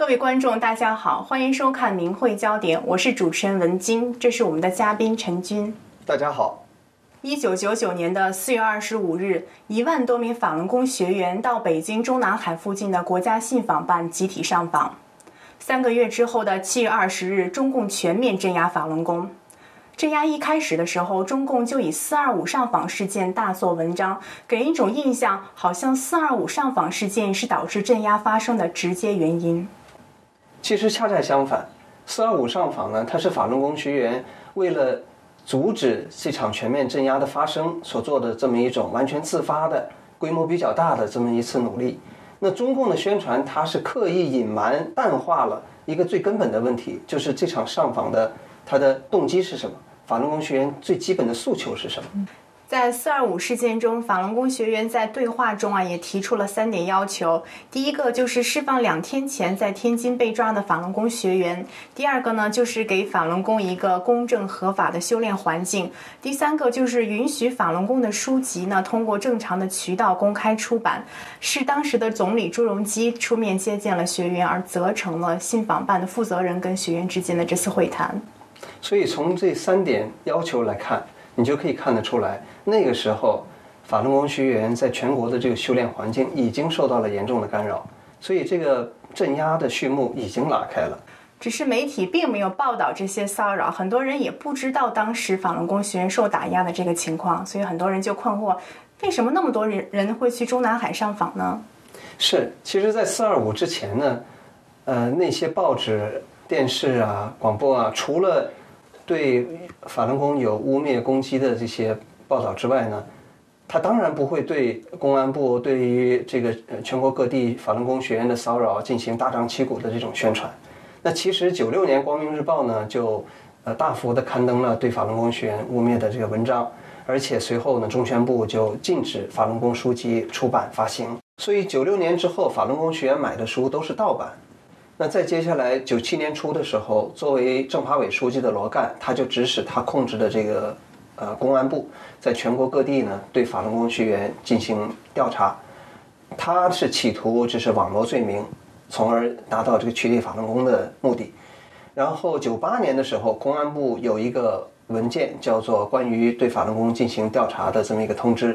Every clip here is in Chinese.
各位观众，大家好，欢迎收看《明慧焦点》，我是主持人文晶，这是我们的嘉宾陈军。大家好。一九九九年的四月二十五日，一万多名法轮功学员到北京中南海附近的国家信访办集体上访。三个月之后的七月二十日，中共全面镇压法轮功。镇压一开始的时候，中共就以“四二五”上访事件大做文章，给人一种印象，好像“四二五”上访事件是导致镇压发生的直接原因。其实恰恰相反，“四二五”上访呢，它是法轮功学员为了阻止这场全面镇压的发生所做的这么一种完全自发的、规模比较大的这么一次努力。那中共的宣传，它是刻意隐瞒、淡化了一个最根本的问题，就是这场上访的它的动机是什么。法轮功学员最基本的诉求是什么？在“四二五”事件中，法轮功学员在对话中啊，也提出了三点要求。第一个就是释放两天前在天津被抓的法轮功学员；第二个呢，就是给法轮功一个公正合法的修炼环境；第三个就是允许法轮功的书籍呢，通过正常的渠道公开出版。是当时的总理朱镕基出面接见了学员，而责成了信访办的负责人跟学员之间的这次会谈。所以从这三点要求来看，你就可以看得出来，那个时候法轮功学员在全国的这个修炼环境已经受到了严重的干扰，所以这个镇压的序幕已经拉开了。只是媒体并没有报道这些骚扰，很多人也不知道当时法轮功学员受打压的这个情况，所以很多人就困惑：为什么那么多人人会去中南海上访呢？是，其实，在四二五之前呢，呃，那些报纸、电视啊、广播啊，除了对法轮功有污蔑攻击的这些报道之外呢，他当然不会对公安部对于这个全国各地法轮功学员的骚扰进行大张旗鼓的这种宣传。那其实九六年《光明日报》呢就呃大幅的刊登了对法轮功学员污蔑的这个文章，而且随后呢中宣部就禁止法轮功书籍出版发行。所以九六年之后，法轮功学员买的书都是盗版。那在接下来九七年初的时候，作为政法委书记的罗干，他就指使他控制的这个呃公安部，在全国各地呢对法轮功学员进行调查，他是企图就是网络罪名，从而达到这个取缔法轮功的目的。然后九八年的时候，公安部有一个文件叫做《关于对法轮功进行调查的这么一个通知》，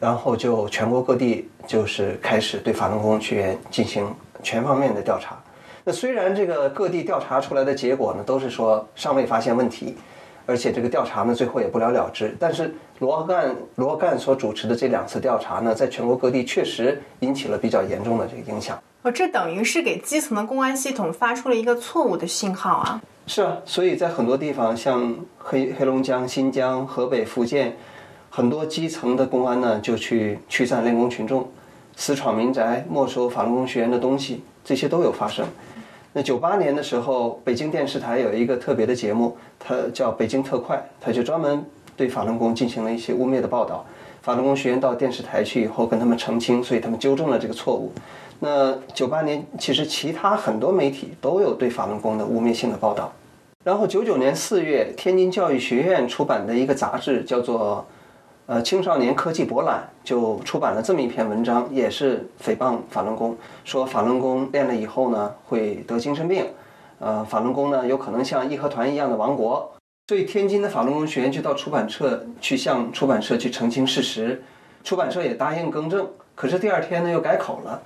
然后就全国各地就是开始对法轮功学员进行全方面的调查。那虽然这个各地调查出来的结果呢，都是说尚未发现问题，而且这个调查呢最后也不了了之。但是罗干罗干所主持的这两次调查呢，在全国各地确实引起了比较严重的这个影响。哦，这等于是给基层的公安系统发出了一个错误的信号啊！是啊，所以在很多地方，像黑黑龙江、新疆、河北、福建，很多基层的公安呢就去驱散练功群众，私闯民宅、没收法轮功学员的东西，这些都有发生。那九八年的时候，北京电视台有一个特别的节目，它叫《北京特快》，它就专门对法轮功进行了一些污蔑的报道。法轮功学员到电视台去以后，跟他们澄清，所以他们纠正了这个错误。那九八年，其实其他很多媒体都有对法轮功的污蔑性的报道。然后九九年四月，天津教育学院出版的一个杂志叫做。呃，青少年科技博览就出版了这么一篇文章，也是诽谤法轮功，说法轮功练了以后呢会得精神病，呃，法轮功呢有可能像义和团一样的亡国，所以天津的法轮功学员就到出版社去向出版社去澄清事实，出版社也答应更正，可是第二天呢又改口了，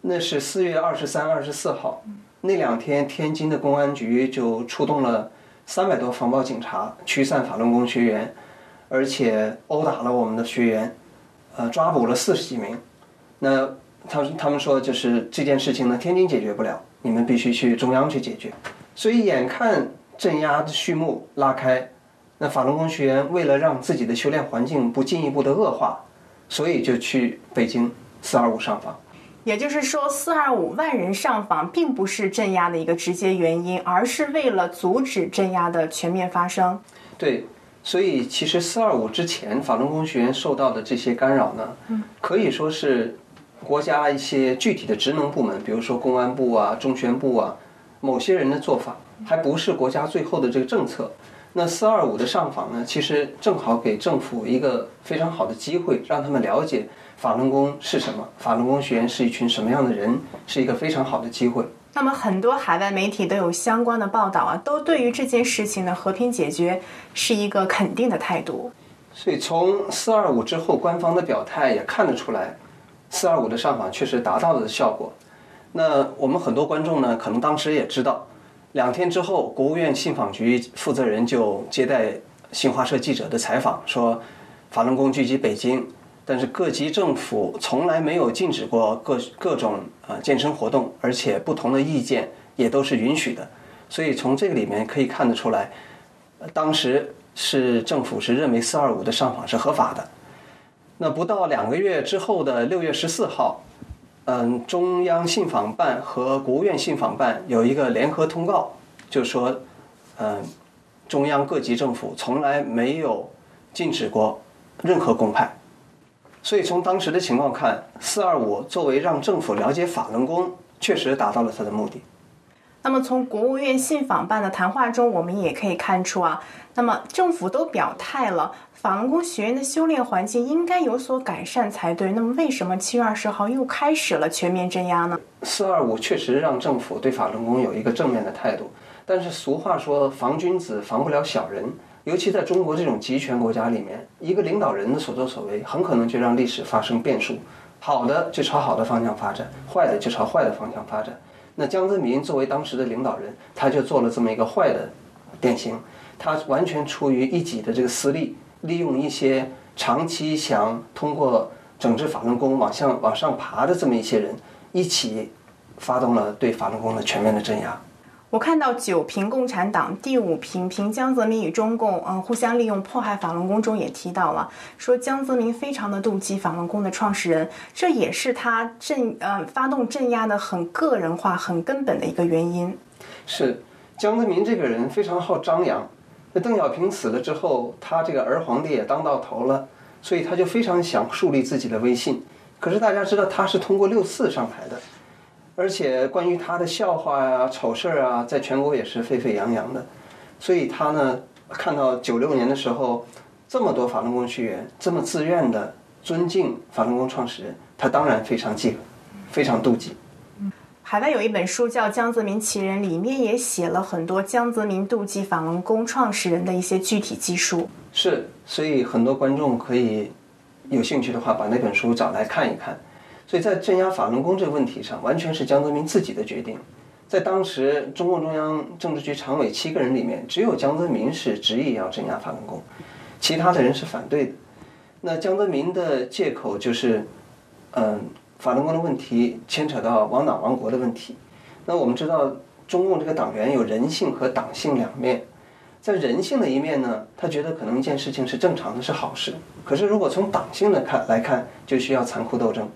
那是四月二十三、二十四号，那两天天津的公安局就出动了三百多防暴警察驱散法轮功学员。而且殴打了我们的学员，呃，抓捕了四十几名。那他他们说，就是这件事情呢，天津解决不了，你们必须去中央去解决。所以眼看镇压的序幕拉开，那法轮功学员为了让自己的修炼环境不进一步的恶化，所以就去北京四二五上访。也就是说，四二五万人上访并不是镇压的一个直接原因，而是为了阻止镇压的全面发生。对。所以，其实四二五之前，法轮功学员受到的这些干扰呢，可以说是国家一些具体的职能部门，比如说公安部啊、中宣部啊，某些人的做法，还不是国家最后的这个政策。那四二五的上访呢，其实正好给政府一个非常好的机会，让他们了解法轮功是什么，法轮功学员是一群什么样的人，是一个非常好的机会。那么很多海外媒体都有相关的报道啊，都对于这件事情的和平解决是一个肯定的态度。所以从四二五之后，官方的表态也看得出来，四二五的上访确实达到了效果。那我们很多观众呢，可能当时也知道，两天之后，国务院信访局负责人就接待新华社记者的采访，说法轮功聚集北京，但是各级政府从来没有禁止过各各种呃健身活动，而且不同的意见也都是允许的。所以从这个里面可以看得出来，当时。是政府是认为四二五的上访是合法的。那不到两个月之后的六月十四号，嗯，中央信访办和国务院信访办有一个联合通告，就说，嗯，中央各级政府从来没有禁止过任何公派。所以从当时的情况看，四二五作为让政府了解法轮功，确实达到了它的目的。那么从国务院信访办的谈话中，我们也可以看出啊，那么政府都表态了，法轮功学员的修炼环境应该有所改善才对。那么为什么七月二十号又开始了全面镇压呢？四二五确实让政府对法轮功有一个正面的态度，但是俗话说防君子防不了小人，尤其在中国这种集权国家里面，一个领导人的所作所为很可能就让历史发生变数，好的就朝好的方向发展，坏的就朝坏的方向发展。那江泽民作为当时的领导人，他就做了这么一个坏的典型，他完全出于一己的这个私利，利用一些长期想通过整治法轮功往上往上爬的这么一些人，一起发动了对法轮功的全面的镇压。我看到九评共产党第五评评江泽民与中共嗯互相利用迫害法轮功中也提到了，说江泽民非常的妒忌法轮功的创始人，这也是他镇呃发动镇压的很个人化、很根本的一个原因。是江泽民这个人非常好张扬，那邓小平死了之后，他这个儿皇帝也当到头了，所以他就非常想树立自己的威信。可是大家知道他是通过六四上台的。而且关于他的笑话呀、丑事儿啊，在全国也是沸沸扬扬的，所以他呢，看到九六年的时候，这么多法轮功学员这么自愿的尊敬法轮功创始人，他当然非常记恨，非常妒忌。海外有一本书叫《江泽民奇人》，里面也写了很多江泽民妒忌法轮功创始人的一些具体记述。是，所以很多观众可以有兴趣的话，把那本书找来看一看。所以在镇压法轮功这个问题上，完全是江泽民自己的决定。在当时中共中央政治局常委七个人里面，只有江泽民是执意要镇压法轮功，其他的人是反对的。那江泽民的借口就是，嗯，法轮功的问题牵扯到亡党亡国的问题。那我们知道，中共这个党员有人性和党性两面，在人性的一面呢，他觉得可能一件事情是正常的，是好事。可是如果从党性的看来看，就需要残酷斗争。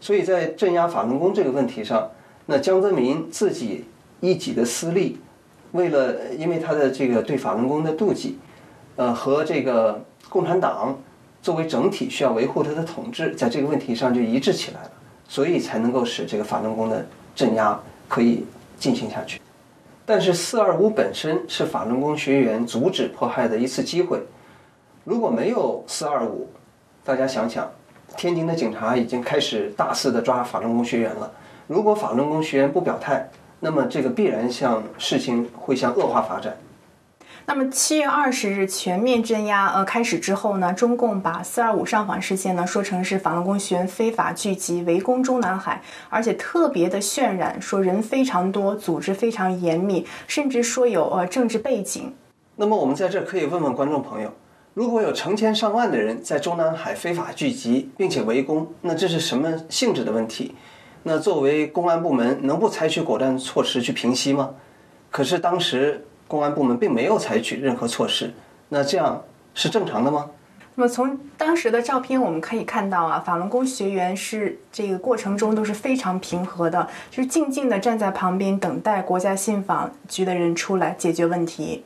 所以在镇压法轮功这个问题上，那江泽民自己一己的私利，为了因为他的这个对法轮功的妒忌，呃，和这个共产党作为整体需要维护他的统治，在这个问题上就一致起来了，所以才能够使这个法轮功的镇压可以进行下去。但是四二五本身是法轮功学员阻止迫害的一次机会，如果没有四二五，大家想想。天津的警察已经开始大肆的抓法轮功学员了。如果法轮功学员不表态，那么这个必然向事情会向恶化发展。那么七月二十日全面镇压呃开始之后呢，中共把四二五上访事件呢说成是法轮功学员非法聚集围攻中南海，而且特别的渲染说人非常多，组织非常严密，甚至说有呃政治背景。那么我们在这可以问问观众朋友。如果有成千上万的人在中南海非法聚集，并且围攻，那这是什么性质的问题？那作为公安部门，能不采取果断措施去平息吗？可是当时公安部门并没有采取任何措施，那这样是正常的吗？那么从当时的照片我们可以看到啊，法轮功学员是这个过程中都是非常平和的，就是静静的站在旁边等待国家信访局的人出来解决问题。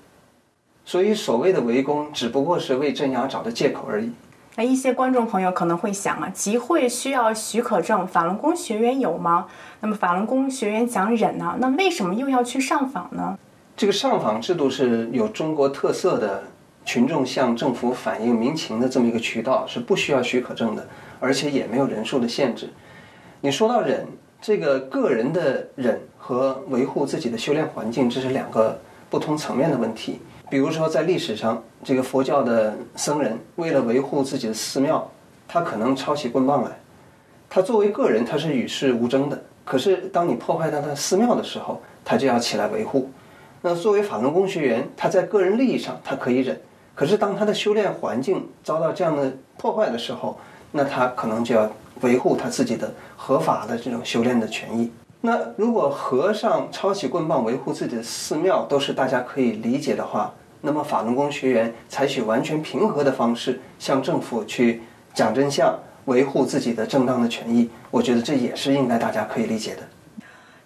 所以，所谓的围攻只不过是为镇压找的借口而已。那一些观众朋友可能会想啊，集会需要许可证，法轮功学员有吗？那么法轮功学员讲忍呢，那为什么又要去上访呢？这个上访制度是有中国特色的，群众向政府反映民情的这么一个渠道，是不需要许可证的，而且也没有人数的限制。你说到忍，这个个人的忍和维护自己的修炼环境，这是两个不同层面的问题。比如说，在历史上，这个佛教的僧人为了维护自己的寺庙，他可能抄起棍棒来。他作为个人，他是与世无争的。可是，当你破坏到他寺庙的时候，他就要起来维护。那作为法轮功学员，他在个人利益上他可以忍，可是当他的修炼环境遭到这样的破坏的时候，那他可能就要维护他自己的合法的这种修炼的权益。那如果和尚抄起棍棒维护自己的寺庙都是大家可以理解的话，那么法轮功学员采取完全平和的方式向政府去讲真相，维护自己的正当的权益，我觉得这也是应该大家可以理解的。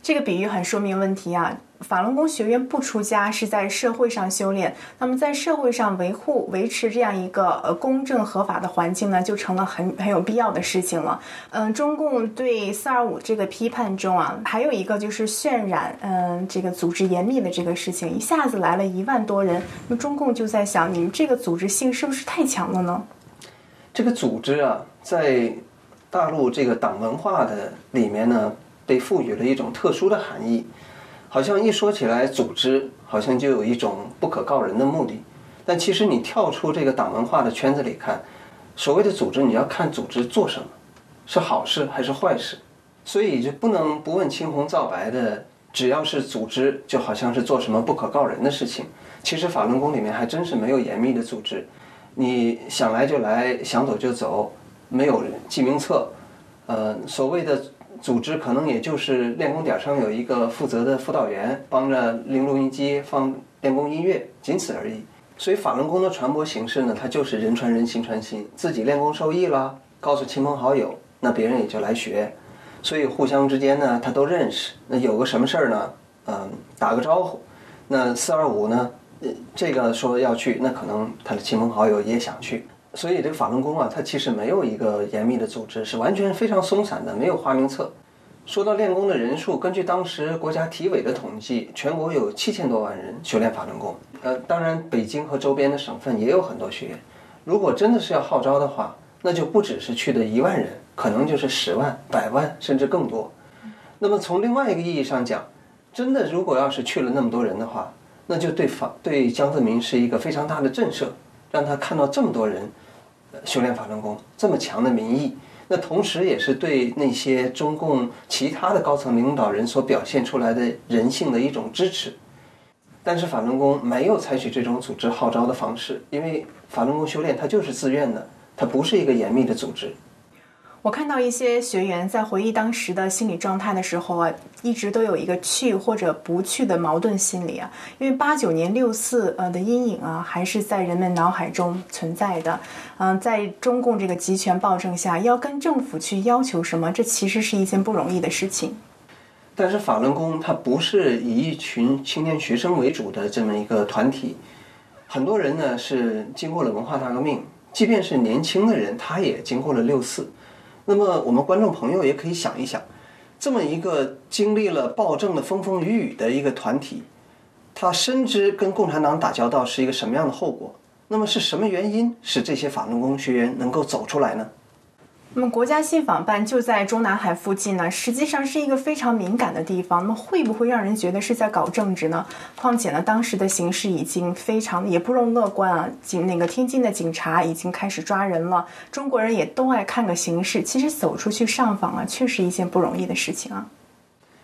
这个比喻很说明问题啊！法轮功学员不出家是在社会上修炼，那么在社会上维护、维持这样一个呃公正合法的环境呢，就成了很很有必要的事情了。嗯，中共对四二五这个批判中啊，还有一个就是渲染嗯这个组织严密的这个事情，一下子来了一万多人，那中共就在想，你们这个组织性是不是太强了呢？这个组织啊，在大陆这个党文化的里面呢。被赋予了一种特殊的含义，好像一说起来组织，好像就有一种不可告人的目的。但其实你跳出这个党文化的圈子里看，所谓的组织，你要看组织做什么，是好事还是坏事。所以就不能不问青红皂白的，只要是组织，就好像是做什么不可告人的事情。其实法轮功里面还真是没有严密的组织，你想来就来，想走就走，没有记名册。呃，所谓的。组织可能也就是练功点上有一个负责的辅导员，帮着拎录音机放练功音乐，仅此而已。所以法轮功的传播形式呢，它就是人传人，心传心，自己练功受益了，告诉亲朋好友，那别人也就来学。所以互相之间呢，他都认识。那有个什么事儿呢？嗯，打个招呼。那四二五呢？这个说要去，那可能他的亲朋好友也想去。所以这个法轮功啊，它其实没有一个严密的组织，是完全非常松散的，没有花名册。说到练功的人数，根据当时国家体委的统计，全国有七千多万人修炼法轮功。呃，当然北京和周边的省份也有很多学员。如果真的是要号召的话，那就不只是去的一万人，可能就是十万、百万，甚至更多。那么从另外一个意义上讲，真的如果要是去了那么多人的话，那就对法对江泽民是一个非常大的震慑，让他看到这么多人。修炼法轮功这么强的民意，那同时也是对那些中共其他的高层领导人所表现出来的人性的一种支持。但是法轮功没有采取这种组织号召的方式，因为法轮功修炼它就是自愿的，它不是一个严密的组织。我看到一些学员在回忆当时的心理状态的时候啊，一直都有一个去或者不去的矛盾心理啊。因为八九年六四呃的阴影啊，还是在人们脑海中存在的。嗯，在中共这个集权暴政下，要跟政府去要求什么，这其实是一件不容易的事情。但是法轮功它不是以一群青年学生为主的这么一个团体，很多人呢是经过了文化大革命，即便是年轻的人，他也经过了六四。那么，我们观众朋友也可以想一想，这么一个经历了暴政的风风雨雨的一个团体，他深知跟共产党打交道是一个什么样的后果。那么，是什么原因使这些法轮功学员能够走出来呢？那么国家信访办就在中南海附近呢，实际上是一个非常敏感的地方。那么会不会让人觉得是在搞政治呢？况且呢，当时的形势已经非常也不容乐观啊。警那个天津的警察已经开始抓人了，中国人也都爱看个形势。其实走出去上访啊，确实一件不容易的事情啊。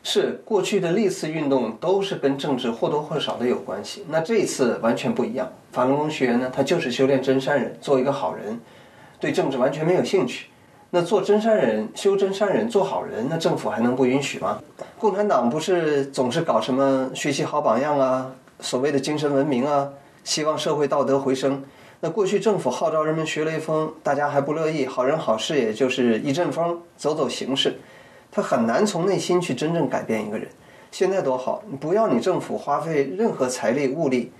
是过去的历次运动都是跟政治或多或少的有关系，那这次完全不一样。法轮功学员呢，他就是修炼真善人，做一个好人，对政治完全没有兴趣。那做真善人、修真善人、做好人，那政府还能不允许吗？共产党不是总是搞什么学习好榜样啊，所谓的精神文明啊，希望社会道德回升。那过去政府号召人们学雷锋，大家还不乐意，好人好事也就是一阵风，走走形式，他很难从内心去真正改变一个人。现在多好，不要你政府花费任何财力、物力、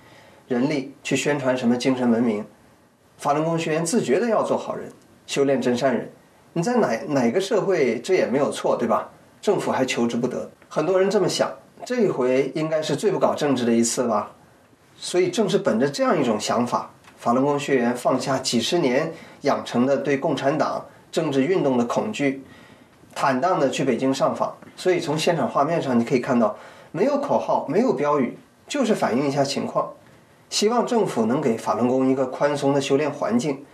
人力去宣传什么精神文明，法轮功学员自觉的要做好人，修炼真善人。你在哪哪个社会，这也没有错，对吧？政府还求之不得。很多人这么想，这一回应该是最不搞政治的一次吧。所以正是本着这样一种想法，法轮功学员放下几十年养成的对共产党政治运动的恐惧，坦荡的去北京上访。所以从现场画面上你可以看到，没有口号，没有标语，就是反映一下情况，希望政府能给法轮功一个宽松的修炼环境，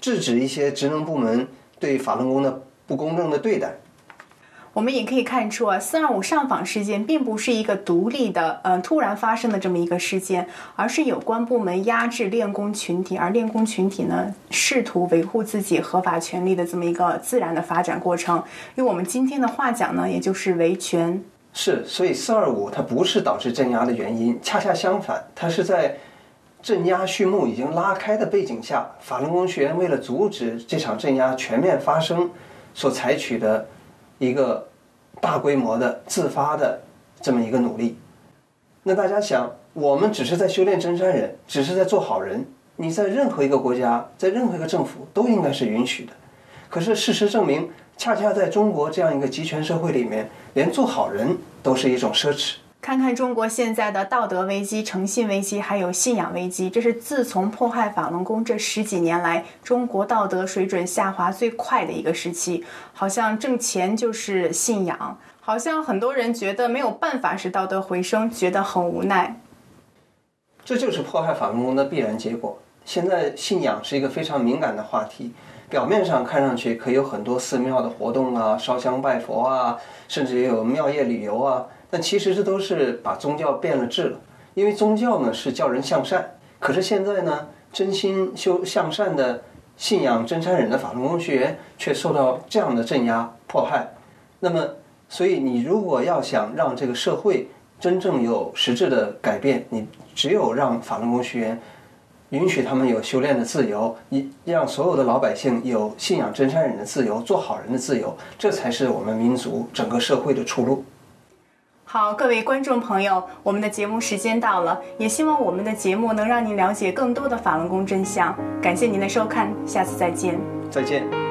制止一些职能部门对法轮功的不公正的对待。我们也可以看出啊，四二五上访事件并不是一个独立的，嗯，突然发生的这么一个事件，而是有关部门压制练功群体，而练功群体呢，试图维护自己合法权利的这么一个自然的发展过程。用我们今天的话讲呢，也就是维权。是，所以四二五它不是导致镇压的原因，恰恰相反，它是在镇压序幕已经拉开的背景下，法轮功学员为了阻止这场镇压全面发生，所采取的。一个大规模的自发的这么一个努力，那大家想，我们只是在修炼真善忍，只是在做好人。你在任何一个国家，在任何一个政府都应该是允许的。可是事实证明，恰恰在中国这样一个集权社会里面，连做好人都是一种奢侈。看看中国现在的道德危机、诚信危机，还有信仰危机，这是自从迫害法轮功这十几年来，中国道德水准下滑最快的一个时期。好像挣钱就是信仰，好像很多人觉得没有办法使道德回升，觉得很无奈。这就是迫害法轮功的必然结果。现在信仰是一个非常敏感的话题，表面上看上去可以有很多寺庙的活动啊，烧香拜佛啊，甚至也有庙业旅游啊。但其实这都是把宗教变了质了，因为宗教呢是叫人向善，可是现在呢，真心修向善的信仰真善忍的法轮功学员却受到这样的镇压迫害。那么，所以你如果要想让这个社会真正有实质的改变，你只有让法轮功学员允许他们有修炼的自由，你让所有的老百姓有信仰真善忍的自由，做好人的自由，这才是我们民族整个社会的出路。好，各位观众朋友，我们的节目时间到了，也希望我们的节目能让您了解更多的法轮功真相。感谢您的收看，下次再见。再见。